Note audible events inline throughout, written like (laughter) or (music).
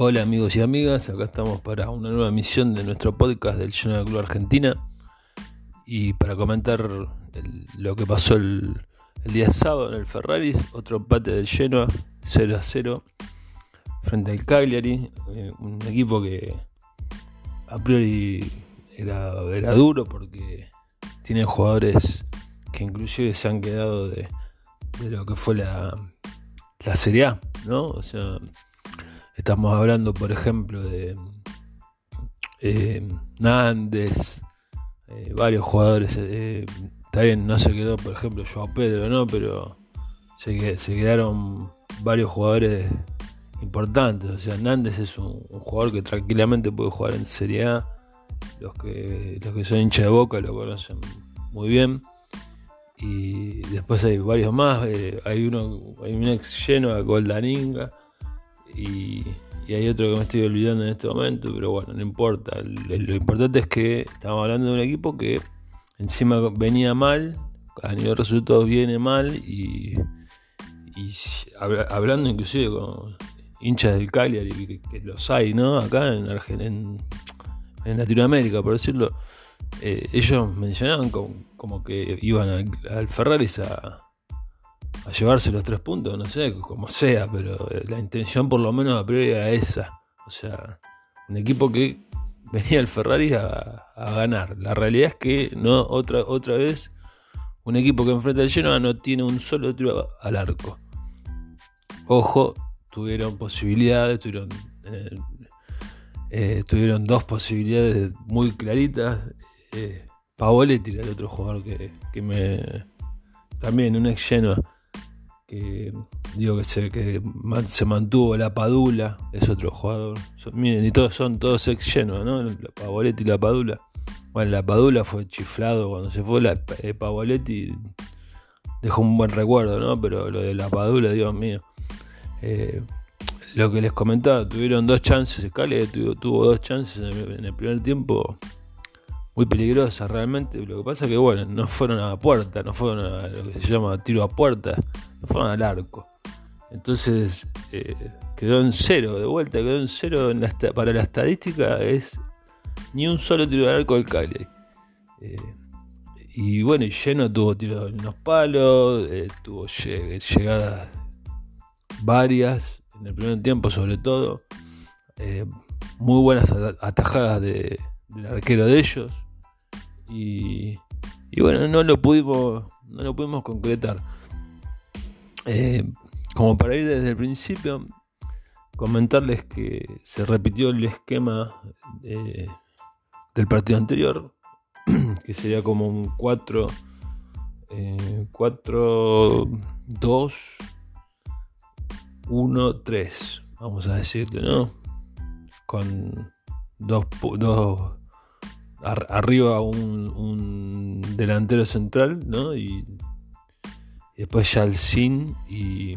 Hola amigos y amigas, acá estamos para una nueva emisión de nuestro podcast del de Club Argentina y para comentar lo que pasó el, día sábado en el Ferrari, otro empate del Genoa 0 a 0 frente al Cagliari, eh, un equipo que a priori era, era duro porque tiene jugadores que inclusive se han quedado de, lo que fue la, la Serie A, ¿no? O sea, estamos hablando, por ejemplo, de eh, Nández, eh, varios jugadores. Eh, está bien, no se quedó, por ejemplo, Joao Pedro, ¿no? Pero se, quedaron varios jugadores importantes. O sea, Nández es un, jugador que tranquilamente puede jugar en Serie A. Los que, los que son hinchas de boca lo conocen muy bien y después hay varios más, eh, hay uno, hay un ex lleno a Goldaninga y, hay otro que me estoy olvidando en este momento, pero bueno, no importa, lo, importante es que estamos hablando de un equipo que encima venía mal, a nivel de resultados viene mal y, hablando inclusive con hinchas del Cagliari, que, los hay, ¿no? Acá en, en, en Latinoamérica, por decirlo eh, ellos mencionaban como, que iban al, Ferrari a, llevarse los tres puntos, no sé, como sea, pero la intención por lo menos a priori era esa. O sea, un equipo que venía al Ferrari a, ganar. La realidad es que no otra, otra vez un equipo que enfrenta al Genoa no tiene un solo tiro al arco. Ojo, tuvieron posibilidades, tuvieron, eh, eh, tuvieron dos posibilidades muy claritas eh, Pavoletti era el otro jugador que, me. También un ex Genoa. Que digo que se, que se mantuvo la Padula, es otro jugador. miren, y todos son todos ex Genoa, ¿no? La Pavoletti y la Padula. Bueno, la Padula fue chiflado cuando se fue. La eh, Pavoletti dejó un buen recuerdo, ¿no? Pero lo de la Padula, Dios mío. Eh, lo que les comentaba, tuvieron dos chances. Cali tuvo dos chances en el primer tiempo muy peligrosa realmente. Lo que pasa es que, bueno, no fueron a la puerta, no fueron a lo que se llama tiro a puerta, no fueron al arco. Entonces eh, quedó en cero, de vuelta quedó en cero para la estadística, es ni un solo tiro al arco del Cali. Eh, y bueno, y lleno tuvo tiros en los palos, eh, tuvo llegadas varias, en el primer tiempo sobre todo. muy buenas atajadas de, del arquero de ellos. Y, bueno, no lo pudimos, no lo pudimos concretar. Eh, como para ir desde el principio, comentarles que se repitió el esquema del partido anterior, (clears throat) que sería como un 4, 4, 2, 1, 3, vamos a decirle, ¿no? Con dos, dos arriba un, delantero central, ¿no? Y, después Yalcin y,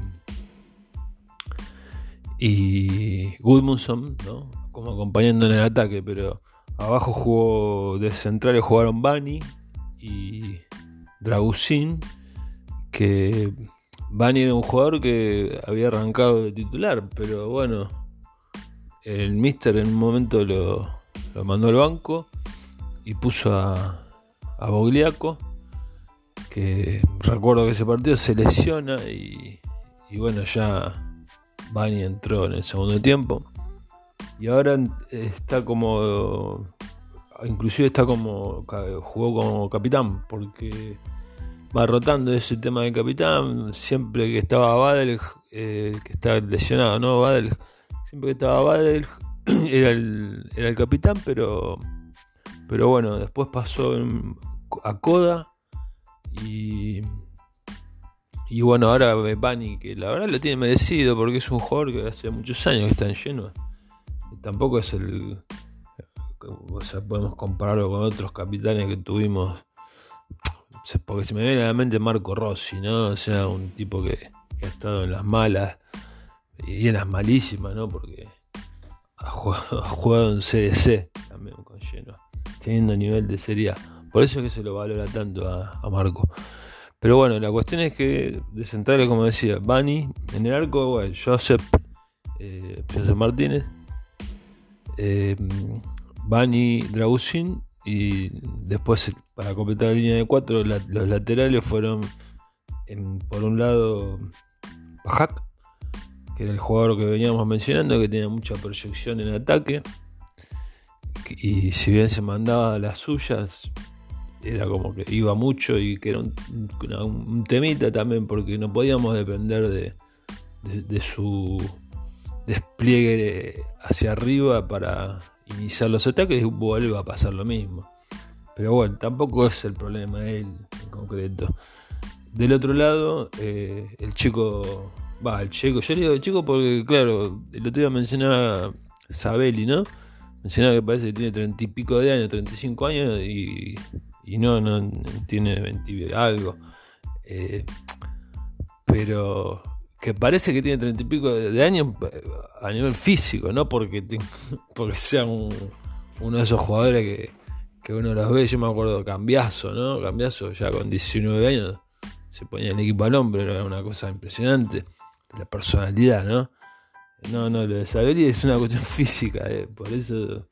y ¿no? Como acompañando en el ataque, pero abajo jugó de centrales jugaron Bani y Dragusin, que Bani era un jugador que había arrancado de titular, pero bueno, el Mister en un momento lo, lo mandó al banco y puso a, a Bogliaco, que recuerdo que ese partido se lesiona y, bueno, ya Bani entró en el segundo tiempo. Y ahora está como, inclusive está como, jugó como capitán, porque va rotando ese tema de capitán, siempre que estaba Badel, eh, que está lesionado, ¿no? Badel, siempre que estaba Badel (clears throat) era el, era el capitán, pero pero bueno, después pasó a Coda y. Y bueno, ahora Bani, que la verdad lo tiene merecido porque es un jugador que hace muchos años que está en lleno. tampoco es el. O sea, podemos compararlo con otros capitanes que tuvimos. Porque se me viene a la mente Marco Rossi, ¿no? O sea, un tipo que, ha estado en las malas y en las malísimas, ¿no? Porque ha jugado, (laughs) en CDC también con lleno teniendo nivel de serie Por eso es que se lo valora tanto a, Marco. Pero bueno, la cuestión es que de centrales, como decía, Bani en el arco, Joseph, eh, Joseph Martínez eh, Bani Drausin y después para completar la línea de cuatro los laterales fueron por un lado Bajak, que era el jugador que veníamos mencionando, que tenía mucha proyección en ataque. Y si bien se mandaba las suyas, era como que iba mucho y que era un, temita también, porque no podíamos depender de, su despliegue hacia arriba para iniciar los ataques y vuelve a pasar lo mismo. Pero bueno, tampoco es el problema él en concreto. Del otro lado, eh, el chico. Va, el chico. Yo le digo el chico porque, claro, el otro día mencionaba Sabelli, ¿no? Mencionaba que parece que tiene treinta y pico de años, 35 años y, y no, no tiene 20 algo. Eh, pero que parece que tiene treinta y pico de años a nivel físico, no porque, (laughs) porque sea uno de esos jugadores que, que uno los ve. Yo me acuerdo Cambiazo, ¿no? Cambiazo ya con 19 años se ponía el equipo al hombre, era una cosa impresionante. La personalidad, ¿no? No, no, lo de Saberi es una cuestión (laughs) física, eh, por eso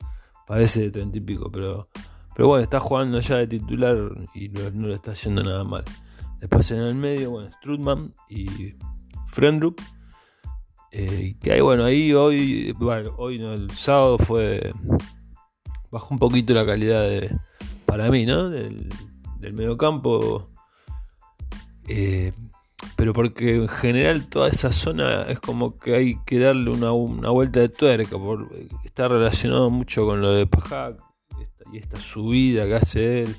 parece de treinta pero, pero bueno, está jugando ya de titular y no, lo está haciendo nada mal. Después en el medio, bueno, Strutman y Frendrup. Eh, que hay, bueno, ahí hoy, bueno, hoy no, el sábado fue. Bajó un poquito la calidad de, para mí, ¿no? Del, del medio campo eh, pero porque en general toda esa zona es como que hay que darle una, vuelta de tuerca, por, está relacionado mucho con lo de Pajac y esta subida que hace él.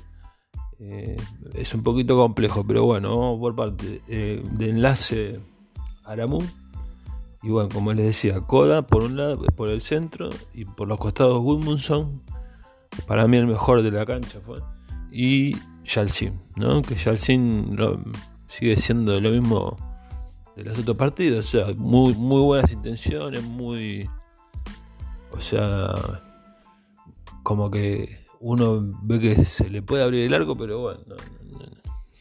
Eh, es un poquito complejo, pero bueno, vamos por parte eh, de enlace Aramu. Y bueno, como les decía, Koda por un lado, por el centro y por los costados Gudmundsson. Para mí el mejor de la cancha fue. Y Yalcin, ¿no? Que Yalcin sigue siendo lo mismo de los otros partidos. O sea, muy, muy buenas intenciones, muy. O sea, como que uno ve que se le puede abrir el arco, pero bueno,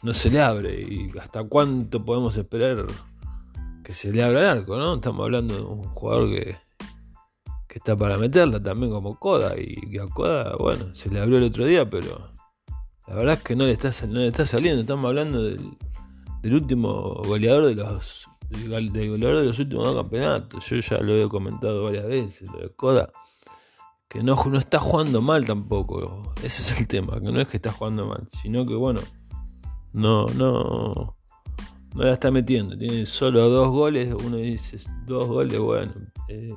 no, se le abre. ¿Y hasta cuánto podemos esperar que se le abra el arco? ¿no? Estamos hablando de un jugador que, que está para meterla también como Coda. Y que a Coda, bueno, se le abrió el otro día, pero la verdad es que no le está, no le está saliendo. Estamos hablando del del último goleador de los del, goleador de los últimos dos campeonatos. Yo ya lo he comentado varias veces, lo de Coda, que no, no está jugando mal tampoco. Ese es el tema, que no es que está jugando mal, sino que bueno, no, no, no la está metiendo. Tiene solo dos goles, uno dice dos goles, bueno, eh,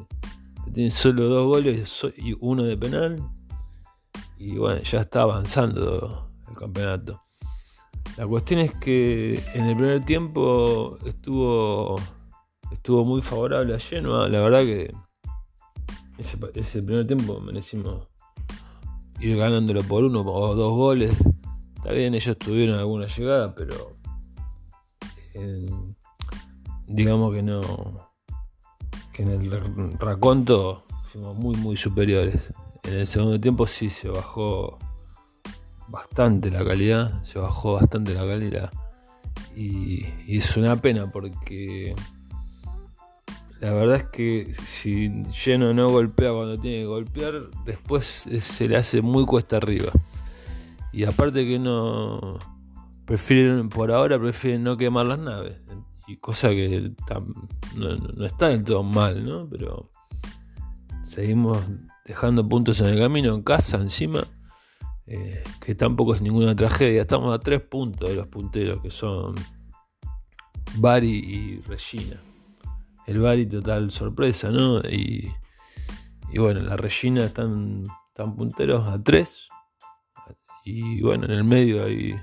tiene solo dos goles y uno de penal. Y bueno, ya está avanzando el campeonato. La cuestión es que en el primer tiempo estuvo estuvo muy favorable a Genoa. La verdad que ese, primer tiempo merecimos ir ganándolo por uno o dos goles. Está bien, ellos tuvieron alguna llegada, pero eh, digamos que no. que en el raconto fuimos muy, muy superiores. En el segundo tiempo sí se bajó bastante la calidad, se bajó bastante la calidad. Y, es una pena porque la verdad es que si lleno no golpea cuando tiene que golpear, después se le hace muy cuesta arriba. Y aparte que no prefieren, por ahora prefieren no quemar las naves. Y cosa que no, no, está del todo mal, ¿no? Pero seguimos dejando puntos en el camino, en casa, encima. Eh, que tampoco es ninguna tragedia. Estamos a tres puntos de los punteros, que son Bari y Regina. El Bari total sorpresa, ¿no? Y, bueno, la Regina están, están punteros a tres. Y bueno, en el medio hay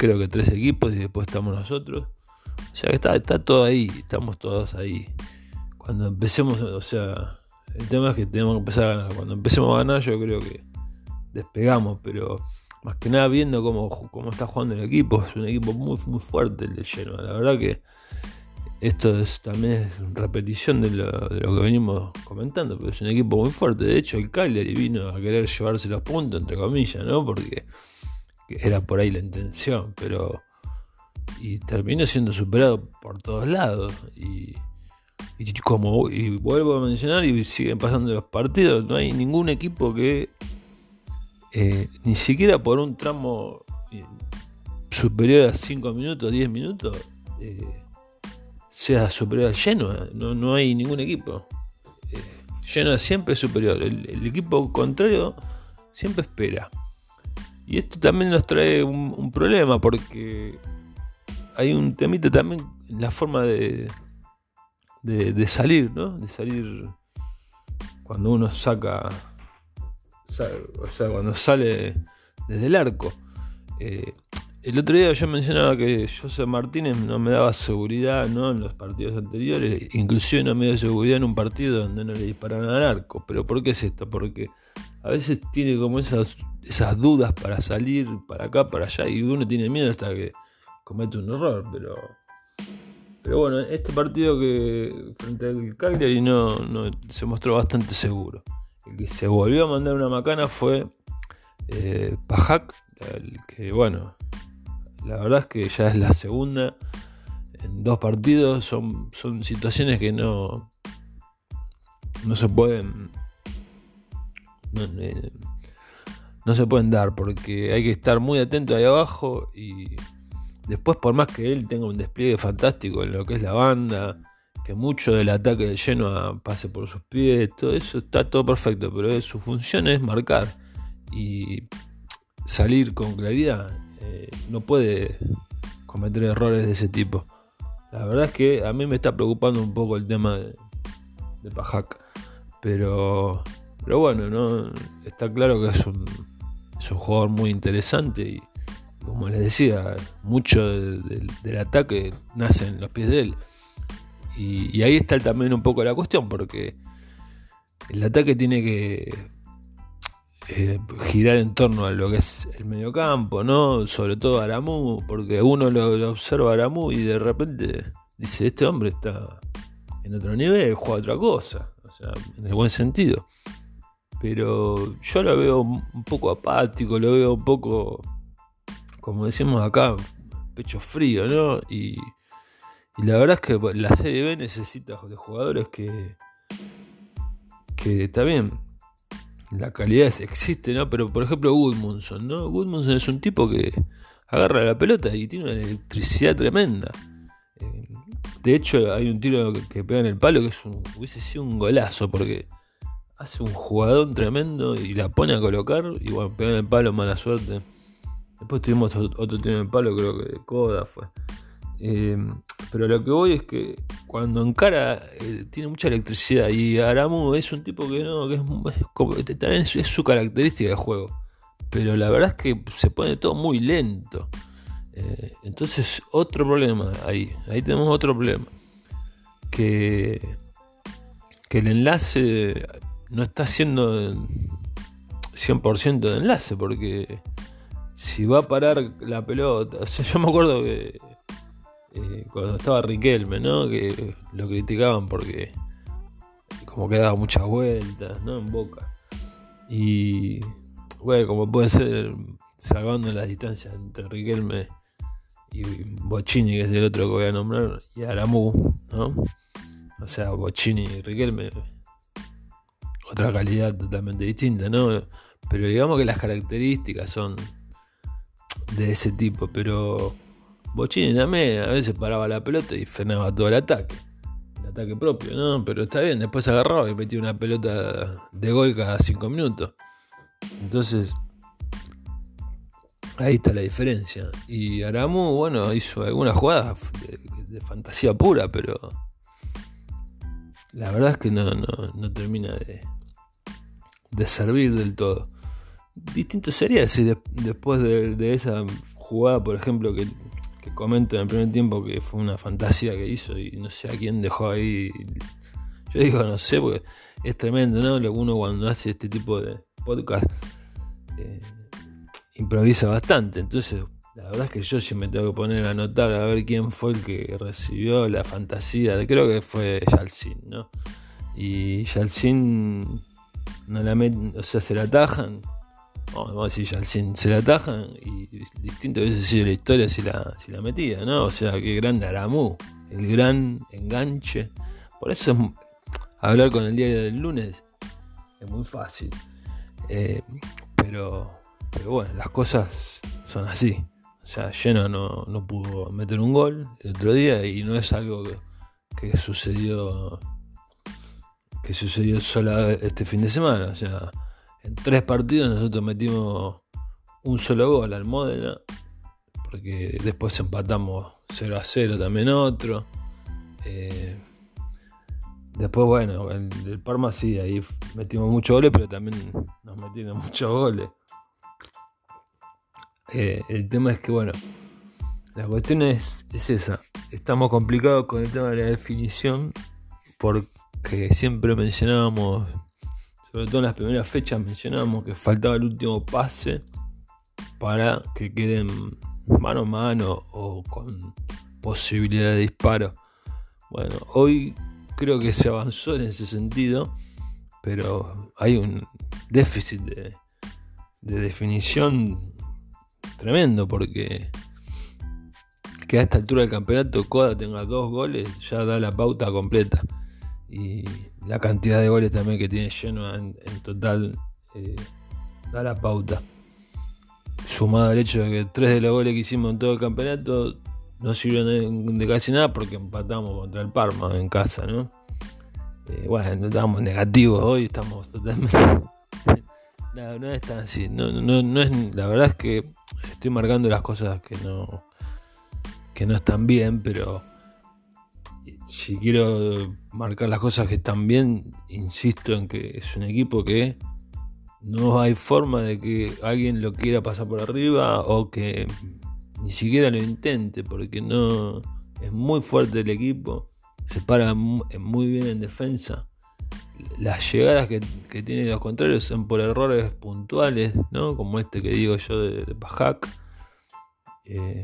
creo que tres equipos y después estamos nosotros. O sea que está, está todo ahí, estamos todos ahí. Cuando empecemos, o sea, el tema es que tenemos que empezar a ganar. Cuando empecemos a ganar, yo creo que despegamos, pero más que nada viendo cómo, cómo está jugando el equipo, es un equipo muy, muy fuerte el de Genoa. La verdad que esto es, también es repetición de lo, de lo, que venimos comentando, pero es un equipo muy fuerte. De hecho, el Cagliari vino a querer llevarse los puntos, entre comillas, ¿no? Porque era por ahí la intención, pero. Y terminó siendo superado por todos lados. Y, Y como y vuelvo a mencionar y siguen pasando los partidos, no hay ningún equipo que eh, ni siquiera por un tramo eh, superior a 5 minutos, 10 minutos, eh, sea superior al lleno. No, no hay ningún equipo. lleno siempre superior. El, equipo contrario siempre espera. Y esto también nos trae un problema porque hay un temita también en la forma de, de, salir, ¿no? De salir cuando uno saca, o sea, cuando sale desde el arco. Eh, el otro día yo mencionaba que José Martínez no me daba seguridad ¿no? en los partidos anteriores, inclusive no me dio seguridad en un partido donde no le disparaban al arco. Pero ¿por qué es esto? Porque a veces tiene como esas, esas dudas para salir para acá, para allá, y uno tiene miedo hasta que comete un error, pero pero bueno, este partido que frente al Cagliari no, no, se mostró bastante seguro. Que se volvió a mandar una macana fue eh, Pajak, el que bueno, la verdad es que ya es la segunda en dos partidos, son, situaciones que no, no se pueden eh, no se pueden dar porque hay que estar muy atento ahí abajo y Después, por más que él tenga un despliegue fantástico en lo que es la banda, que mucho del ataque de Genoa pase por sus pies, todo eso está todo perfecto, pero su función es marcar y salir con claridad. Eh, no puede cometer errores de ese tipo. La verdad es que a mí me está preocupando un poco el tema de, de Pajak. Pero, pero bueno, ¿no? está claro que es un, es un jugador muy interesante y, como les decía, mucho del, ataque nace en los pies de él. Y, ahí está también un poco la cuestión, porque el ataque tiene que eh, girar en torno a lo que es el mediocampo, ¿no? Sobre todo Aramu, porque uno lo, observa a Aramu y de repente dice, este hombre está en otro nivel, juega otra cosa, o sea, en el buen sentido. Pero yo lo veo un poco apático, lo veo un poco como decimos acá, pecho frío, ¿no? La verdad es que la Serie B necesita de jugadores que, que está bien, la calidad existe, ¿no? Pero por ejemplo Woodmunson, ¿no? Woodmunson es un tipo que agarra la pelota y tiene una electricidad tremenda. Eh, de hecho, hay un tiro que, pega en el palo que es un, hubiese sido un golazo porque hace un jugador tremendo y la pone a colocar y bueno, pega en el palo, mala suerte. Después tuvimos otro tema de palo, creo que de Coda fue. Eh, pero lo que voy es que cuando encara eh, tiene mucha electricidad y Aramu es un tipo que no, que es, también es, su característica de juego. Pero la verdad es que se pone todo muy lento. Eh, entonces, otro problema ahí. Ahí tenemos otro problema. Que, que el enlace no está siendo 100% de enlace porque si va a parar la pelota. O sea, yo me acuerdo que eh, cuando estaba Riquelme, ¿no? Que lo criticaban porque como que daba muchas vueltas, ¿no? En boca. Y bueno, como puede ser salvando las distancias entre Riquelme y Bocini, que es el otro que voy a nombrar, y Aramu, ¿no? O sea, Bocini y Riquelme, otra calidad totalmente distinta, ¿no? Pero digamos que las características son de ese tipo, pero Bochini también a veces paraba la pelota y frenaba todo el ataque. El ataque propio, ¿no? Pero está bien, después agarraba y metía una pelota de gol cada 5 minutos. Entonces, ahí está la diferencia. Y Aramu, bueno, hizo algunas jugadas de, fantasía pura, pero la verdad es que no, no, termina de, de servir del todo distinto sería si después de, esa jugada, por ejemplo, que, comento en el primer tiempo que fue una fantasía que hizo y no sé a quién dejó ahí. Yo digo, no sé, porque es tremendo, ¿no? Lo uno cuando hace este tipo de podcast eh, improvisa bastante. Entonces, la verdad es que yo sí me tengo que poner a anotar a ver quién fue el que recibió la fantasía. Creo que fue Yalcin, ¿no? Y Yalcin no la o sea, se la atajan vamos a decir, ya se la atajan y distinto hubiese sido la historia si la, si la metía, ¿no? O sea, qué grande Aramu, el gran enganche Por eso es, hablar con el diario del lunes es muy fácil. Eh, pero, pero bueno, las cosas son así. O sea, Lleno no, no pudo meter un gol el otro día y no es algo que, que sucedió que sucedió solo este fin de semana. O sea, en tres partidos nosotros metimos un solo gol al Modena, porque después empatamos 0 a 0 también otro. Eh, después, bueno, en el Parma sí, ahí metimos muchos goles, pero también nos metieron (laughs) muchos goles. Eh, el tema es que, bueno, la cuestión es, es esa. Estamos complicados con el tema de la definición porque siempre mencionábamos, sobre todo en las primeras fechas, mencionábamos que faltaba el último pase para que queden mano a mano o con posibilidad de disparo. Bueno, hoy creo que se avanzó en ese sentido, pero hay un déficit de, definición tremendo porque que a esta altura del campeonato Coda tenga dos goles ya da la pauta completa y la cantidad de goles también que tiene lleno en, total eh, da la pauta sumado al hecho de que tres de los goles que hicimos en todo el campeonato no sirvieron de, casi nada porque empatamos contra el Parma en casa, ¿no? Eh, bueno, estamos negativos hoy, estamos totalmente... (laughs) no, no es tan así, no, no, no es, la verdad es que estoy marcando las cosas que no, que no están bien, pero si quiero marcar las cosas que están bien, insisto en que es un equipo que no hay forma de que alguien lo quiera pasar por arriba o que ni siquiera lo intente, porque no es muy fuerte el equipo, se para muy bien en defensa. Las llegadas que, tienen los contrarios son por errores puntuales, ¿no? como este que digo yo de, de Pajac. Eh,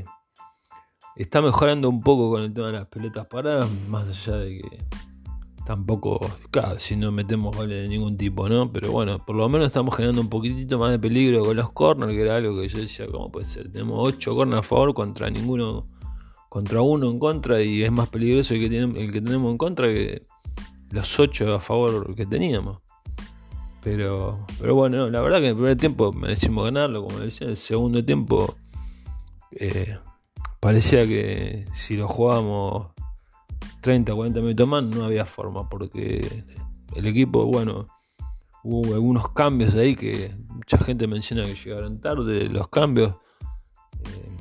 está mejorando un poco con el tema de las pelotas paradas, más allá de que tampoco, si no metemos goles de ningún tipo, ¿no? Pero bueno, por lo menos estamos generando un poquitito más de peligro con los corners, que era algo que yo decía, ¿cómo puede ser? Tenemos 8 corners a favor contra ninguno, contra uno en contra, y es más peligroso el que, tenemos, el que tenemos en contra que los 8 a favor que teníamos. Pero, pero bueno, la verdad que en el primer tiempo merecimos ganarlo, como decía, en el segundo tiempo eh, parecía que si lo jugábamos 30, 40 minutos más, no había forma, porque el equipo, bueno, hubo algunos cambios ahí que mucha gente menciona que llegaron tarde, los cambios. Eh,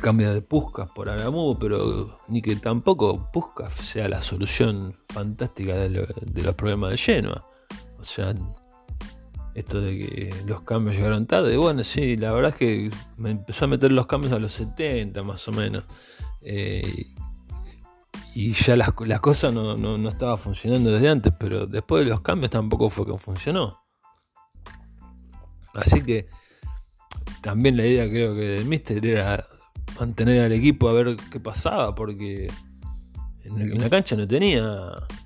de Puskas por Aramú, pero ni que tampoco Puskas sea la solución fantástica de, los problemas de Genoa. O sea, esto de que los cambios llegaron tarde, bueno, sí, la verdad es que me empezó a meter los cambios a los 70 más o menos. Eh, y ya las, las cosas no, no, estaba funcionando desde antes, pero después de los cambios tampoco fue que funcionó. Así que también la idea creo que del Mister era mantener al equipo a ver qué pasaba, porque en, la cancha no tenía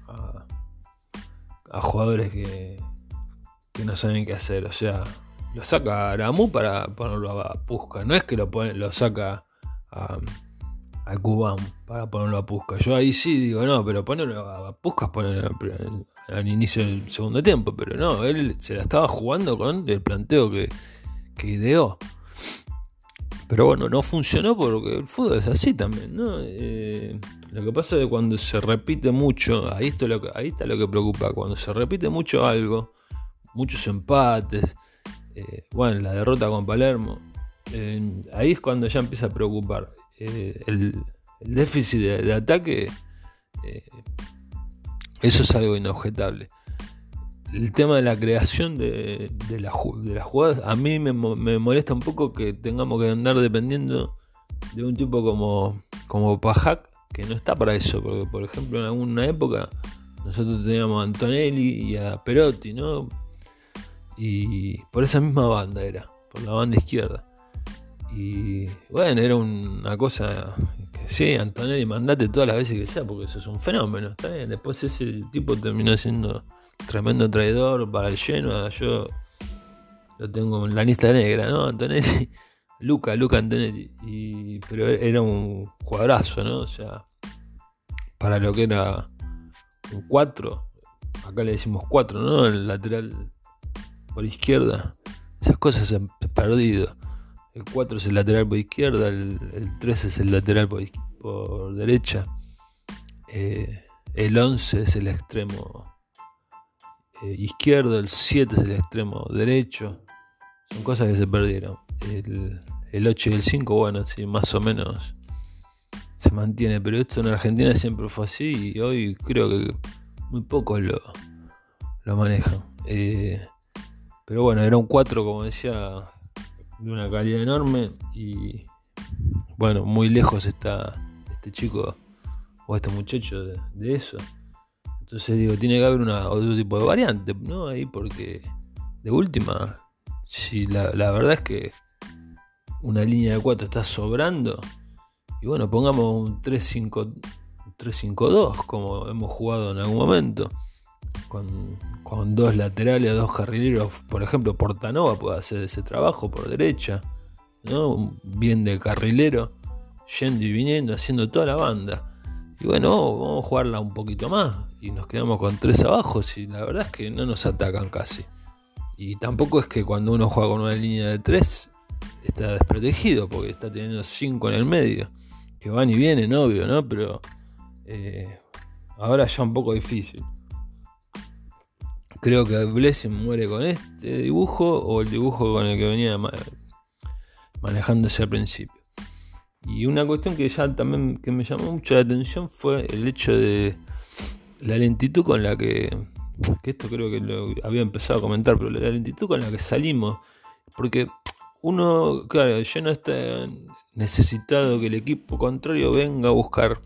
a, jugadores que, que, no saben qué hacer. O sea, lo saca Aramu para ponerlo a Pusca, no es que lo, pone, lo saca a al Cubán para ponerlo a Pusca. Yo ahí sí digo, no, pero ponerlo a Pusca al, inicio del segundo tiempo. Pero no, él se la estaba jugando con el planteo que, que ideó. Pero bueno, no funcionó porque el fútbol es así también, ¿no? Eh, lo que pasa es que cuando se repite mucho, ahí está, lo que, ahí está lo que preocupa, cuando se repite mucho algo, muchos empates, eh, bueno, la derrota con Palermo, ahí es cuando ya empieza a preocupar. Eh, el, déficit de, ataque, eh, eso es algo inobjetable. El tema de la creación de, de, las jugadas, a mí me, molesta un poco que tengamos que andar dependiendo de un tipo como, como Pajac, que no está para eso, porque por ejemplo en alguna época nosotros teníamos a Antonelli y a Perotti, ¿no? Y por esa misma banda era, por la banda izquierda. Y bueno, era una cosa que sí, Antonelli, mandate todas las veces que sea, porque eso es un fenómeno. Está bien. Después ese tipo terminó siendo tremendo traidor para el lleno. Yo lo tengo en la lista negra, ¿no? Antonelli, (laughs) Luca, Luca Antonelli. Pero era un jugadorazo, ¿no? O sea, para lo que era un 4, acá le decimos 4, ¿no? El lateral por izquierda. Esas cosas se han perdido. El 4 es el lateral por izquierda, el, 3 es el lateral por, derecha. Eh, el 11 es el extremo eh, izquierdo, el 7 es el extremo derecho. Son cosas que se perdieron. El, el 8 y el 5, bueno, sí, más o menos se mantiene, pero esto en Argentina siempre fue así y hoy creo que muy pocos lo, lo manejan. Eh, pero bueno, era un 4, como decía, de una calidad enorme y bueno, muy lejos está este chico o este muchacho de, eso. Entonces digo, tiene que haber una, otro tipo de variante, ¿no? Ahí porque de última, si la, la verdad es que una línea de 4 está sobrando, y bueno, pongamos un 3-5-2 como hemos jugado en algún momento. Con, dos laterales, dos carrileros. Por ejemplo, Portanova puede hacer ese trabajo por derecha. Bien de carrilero. Yendo y viniendo, haciendo toda la banda. Y bueno, vamos a jugarla un poquito más. Y nos quedamos con tres abajo. Y la verdad es que no nos atacan casi. Y tampoco es que cuando uno juega con una línea de tres está desprotegido porque está teniendo cinco en el medio. Que van y vienen, obvio, ¿no? Pero eh, ahora ya un poco difícil. Creo que Blessing muere con este dibujo o el dibujo con el que venía manejándose al principio. Y una cuestión que ya también que me llamó mucho la atención fue el hecho de la lentitud con la que, que esto creo que lo había empezado a comentar, pero la lentitud con la que salimos, porque uno, claro, ya no está necesitado que el equipo contrario venga a buscar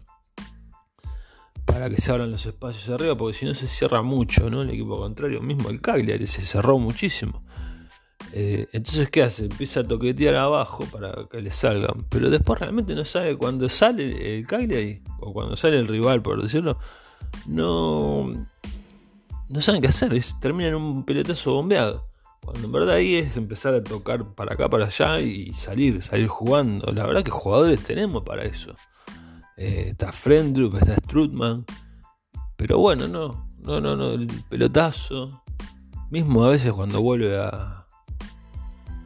para que se abran los espacios arriba, porque si no se cierra mucho, ¿no? El equipo contrario, mismo el Cagliari se cerró muchísimo. Eh, entonces, ¿qué hace? Empieza a toquetear abajo para que le salgan, pero después realmente no sabe cuando sale el Cagliari o cuando sale el rival, por decirlo, no, no saben qué hacer, termina en un pelotazo bombeado. Cuando en verdad ahí es empezar a tocar para acá, para allá y salir, salir jugando. La verdad que jugadores tenemos para eso. Eh, está Frendrup, está Strutman. Pero bueno, no, no, no, no, el pelotazo. Mismo a veces cuando vuelve a,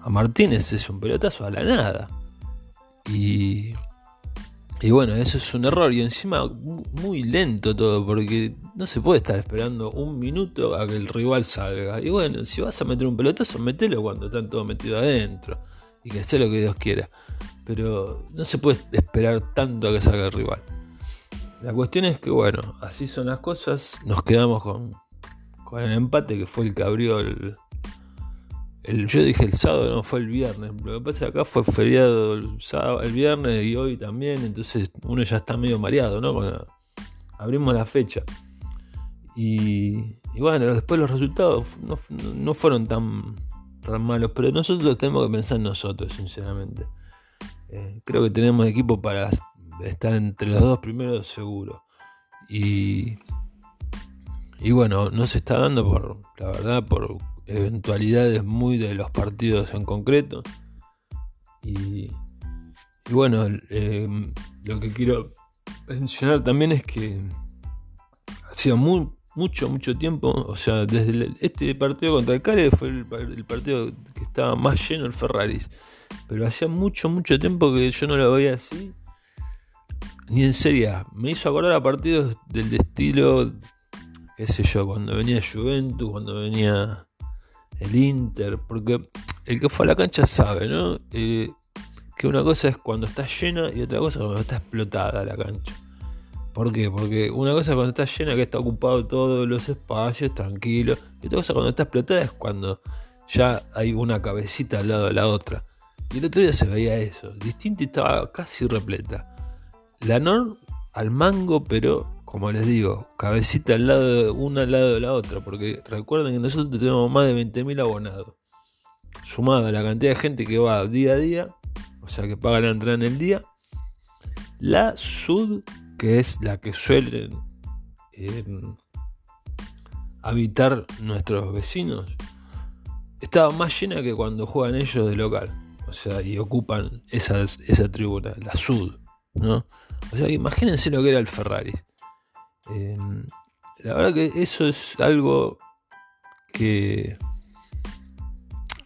a Martínez es un pelotazo a la nada. Y y bueno, eso es un error y encima muy lento todo, porque no se puede estar esperando un minuto a que el rival salga. Y bueno, si vas a meter un pelotazo, metelo cuando están todos metidos adentro y que sea lo que Dios quiera. Pero no se puede esperar tanto a que salga el rival. La cuestión es que bueno, así son las cosas. Nos quedamos con, con el empate que fue el que abrió el, yo dije el sábado, no fue el viernes. Lo que pasa es que acá fue feriado el, sábado, el viernes y hoy también, entonces uno ya está medio mareado, ¿no? abrimos la fecha. Y, bueno, después los resultados no, fueron tan, tan, malos, pero nosotros tenemos que pensar en nosotros, sinceramente. Eh, creo que tenemos equipo para estar entre los dos primeros seguro. Y, y bueno, no se está dando por, la verdad, por eventualidades muy de los partidos en concreto. Y, bueno, em, lo que quiero mencionar también es que hacía muy, mucho, mucho tiempo, o sea, desde este partido contra el Cali fue el, partido que estaba más lleno el Ferraris, pero hacía mucho, mucho tiempo que yo no lo veía así, ni en serio. Me hizo acordar a partidos del estilo, qué sé yo, cuando venía Juventus, cuando venía el Inter, porque el que fue a la cancha sabe, ¿no? Eh, que una cosa es cuando está llena y otra cosa cuando está explotada la cancha. ¿Por qué? Porque una cosa cuando está llena, que está ocupado todos los espacios, tranquilo. Y otra cosa cuando está explotada es cuando ya hay una cabecita al lado de la otra. Y el otro día se veía eso. Distinto estaba casi repleta. La NOR al mango, pero como les digo, cabecita al lado de una al lado de la otra, porque recuerden que nosotros tenemos más de 20.000 abonados. Sumado a la cantidad de gente que va día a día, o sea que paga la entrada en el día, la Sud, que es la que suelen em, habitar nuestros vecinos, estaba más llena que cuando juegan ellos de local. O sea, y ocupan esa, esa tribuna, la Sud, ¿no? O sea, imagínense lo que era el Ferrari. Em, la verdad que eso es algo que,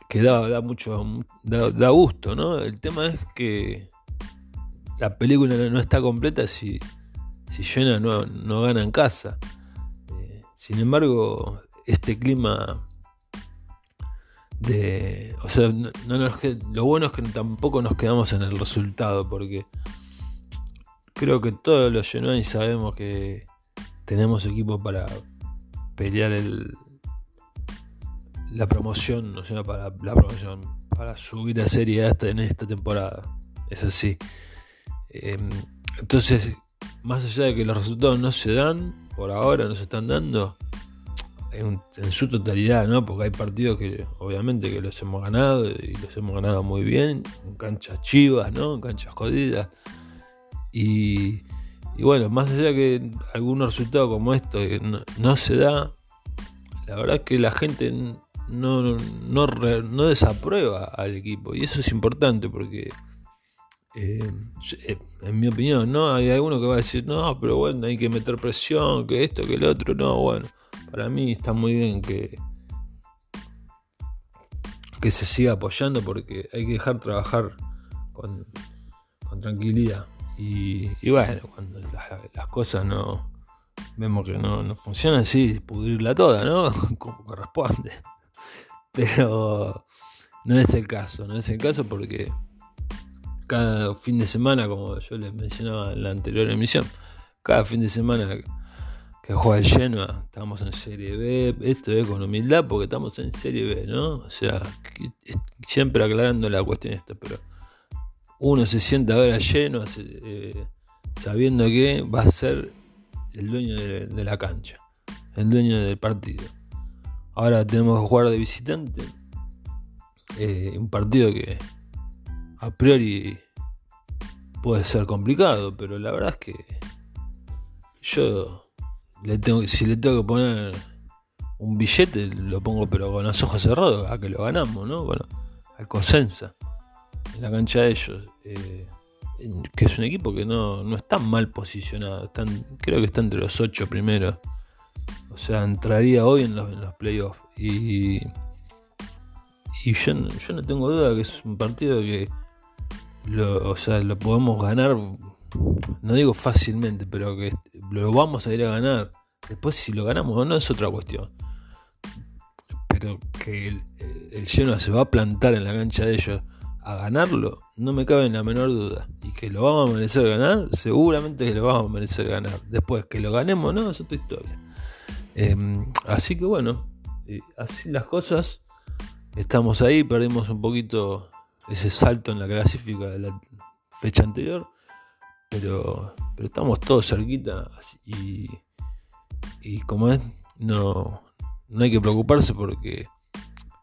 que da, mucho, da, gusto, ¿no? El tema es que la película no está completa si, si Jenna no, no gana en casa. Eh, sin embargo, este clima de. O sea, no, lo bueno es que tampoco nos quedamos en el resultado, porque creo que todos los Genoani sabemos que tenemos equipo para pelear el, la promoción, o sea, para la promoción, para subir a Serie A en esta temporada. Es así. Em, entonces, más allá de que los resultados no se dan, por ahora no se están dando, en, su totalidad, ¿no? Porque hay partidos que obviamente que los hemos ganado y los hemos ganado muy bien, en canchas chivas, ¿no? En canchas jodidas. Y, bueno, más allá de que algunos resultados como esto no, se da, la verdad es que la gente no, no, no, desaprueba al equipo. Y eso es importante porque, eh, en mi opinión, ¿no? Hay alguno que va a decir, no, pero bueno, hay que meter presión, que esto, que el otro. No, bueno para mí está muy bien que, que se siga apoyando porque hay que dejar trabajar con, tranquilidad. Y, bueno, cuando las, cosas no vemos que no, funcionan, sí, pudrirla toda, ¿no? (laughs) Como corresponde. Pero no es el caso, no es el caso porque cada fin de semana, como yo les mencionaba en la anterior emisión, cada fin de semana que juega el Genoa, estamos en Serie B, esto es con humildad porque estamos en Serie B, ¿no? O sea, siempre aclarando la cuestión esta, pero uno se sienta a ver a Genoa eh, sabiendo que va a ser el dueño de, la cancha, el dueño del partido. Ahora tenemos que jugar de visitante, eh, un partido que a priori puede ser complicado, pero la verdad es que yo si le tengo que poner un billete, lo pongo pero con los ojos cerrados, a que lo ganamos, ¿no? Bueno, al Cosenza, en la cancha de ellos, eh, que es un equipo que no, no está mal posicionado, creo que está entre los ocho primeros, o sea, entraría hoy en los, en los playoffs. Y, y yo, yo no tengo duda que es un partido que lo, o sea, lo podemos ganar no digo fácilmente, pero que lo vamos a ir a ganar. Después si lo ganamos o no es otra cuestión. Pero que el, el Genoa se va a plantar en la cancha de ellos a ganarlo, no me cabe en la menor duda. Y que lo vamos a merecer ganar, seguramente que lo vamos a merecer ganar. Después que lo ganemos no, es otra historia. Em, así que bueno, así las cosas. Estamos ahí, perdimos un poquito ese salto en la clasifica de la fecha anterior pero, pero estamos todos cerquita y, y como es, no, no hay que preocuparse porque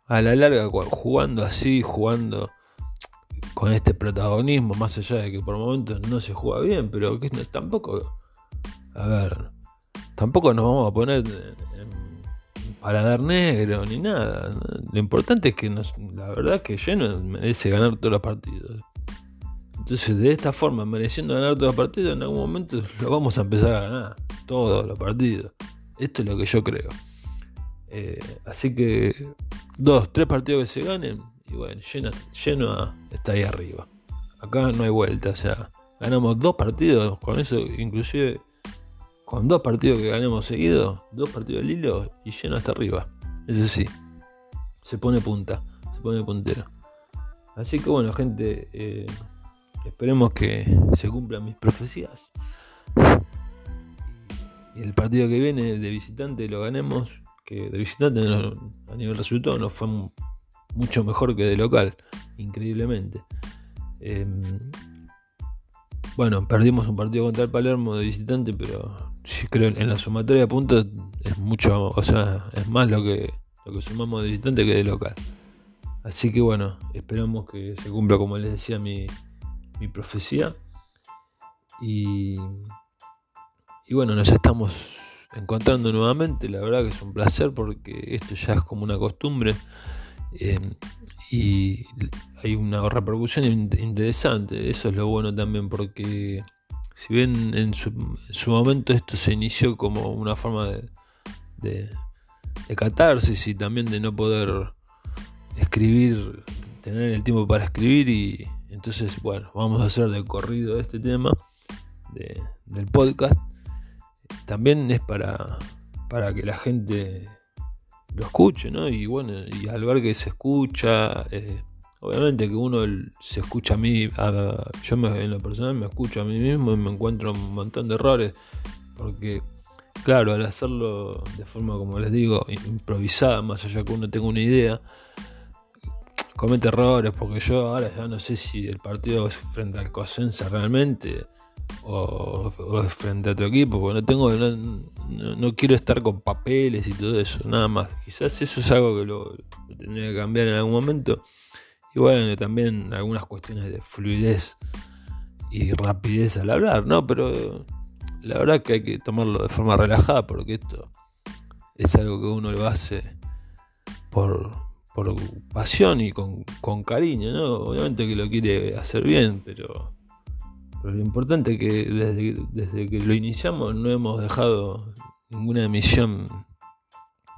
a la larga jugando así, jugando con este protagonismo, más allá de que por momentos no se juega bien, pero que tampoco, a ver, tampoco nos vamos a poner para dar negro ni nada. Lo importante es que la verdad es que Lleno merece ganar todos los partidos. Entonces, de esta forma, mereciendo ganar todos los partidos, en algún momento lo vamos a empezar a ganar. Todos los partidos. Esto es lo que yo creo. Eh, así que, dos, tres partidos que se ganen, y bueno, lleno, está ahí arriba. Acá no hay vuelta, o sea, ganamos dos partidos, con eso, inclusive, con dos partidos que ganemos seguidos, dos partidos de hilo, y lleno hasta arriba. Eso sí, se pone punta, se pone puntero. Así que bueno, gente. Eh, Esperemos que se cumplan mis profecías. Y el partido que viene de visitante lo ganemos. Que de visitante a nivel resultado no fue mucho mejor que de local, increíblemente. Em, bueno, perdimos un partido contra el Palermo de visitante, pero sí creo en la sumatoria de puntos es mucho, o sea, es más lo que, lo que sumamos de visitante que de local. Así que bueno, esperamos que se cumpla como les decía mi, mi profecía. Y, y bueno, nos estamos encontrando nuevamente. La verdad que es un placer porque esto ya es como una costumbre. Eh, y hay una repercusión interesante. Eso es lo bueno también porque si bien en su, momento esto se inició como una forma de, de, catarsis y también de no poder escribir, tener el tiempo para escribir y entonces, bueno, vamos a hacer de corrido este tema del podcast. También es para, para que la gente lo escuche, ¿no? Y bueno, y al ver que se escucha, eh, obviamente que uno se escucha a mí, yo me, en lo personal me escucho a mí mismo y me encuentro un montón de errores, porque claro, al hacerlo de forma, como les digo, improvisada, más allá que uno tenga una idea, comete errores, porque yo ahora ya no sé si el partido es frente al Cosenza realmente o, es frente a tu equipo, porque no tengo, no, quiero estar con papeles y todo eso, nada más. Quizás eso es algo que lo, tendría que cambiar en algún momento. Y bueno, también algunas cuestiones de fluidez y rapidez al hablar, ¿no? Pero la verdad que hay que tomarlo de forma relajada porque esto es algo que uno lo hace por, por pasión y con, cariño, ¿no? Obviamente que lo quiere hacer bien, pero, lo importante es que desde, desde, que lo iniciamos no hemos dejado ninguna emisión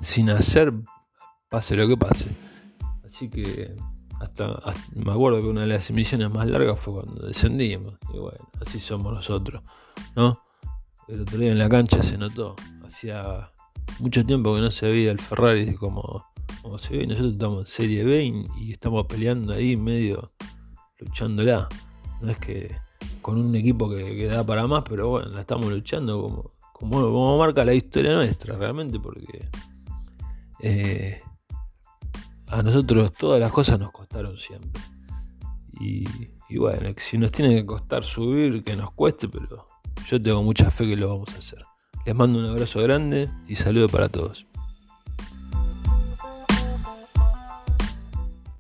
sin hacer, pase lo que pase. Así que hasta, me acuerdo que una de las emisiones más largas fue cuando descendimos. Y bueno, así somos nosotros, ¿no? El otro día en la cancha se notó. Hacía mucho tiempo que no se veía el Ferrari como como se ve, nosotros estamos en Serie B y, estamos peleando ahí medio luchándola. No es que con un equipo que, da para más, pero bueno, la estamos luchando como, como, marca la historia nuestra, realmente, porque eh, a nosotros todas las cosas nos costaron siempre. Y, bueno, si nos tiene que costar subir, que nos cueste, pero yo tengo mucha fe que lo vamos a hacer. Les mando un abrazo grande y saludo para todos.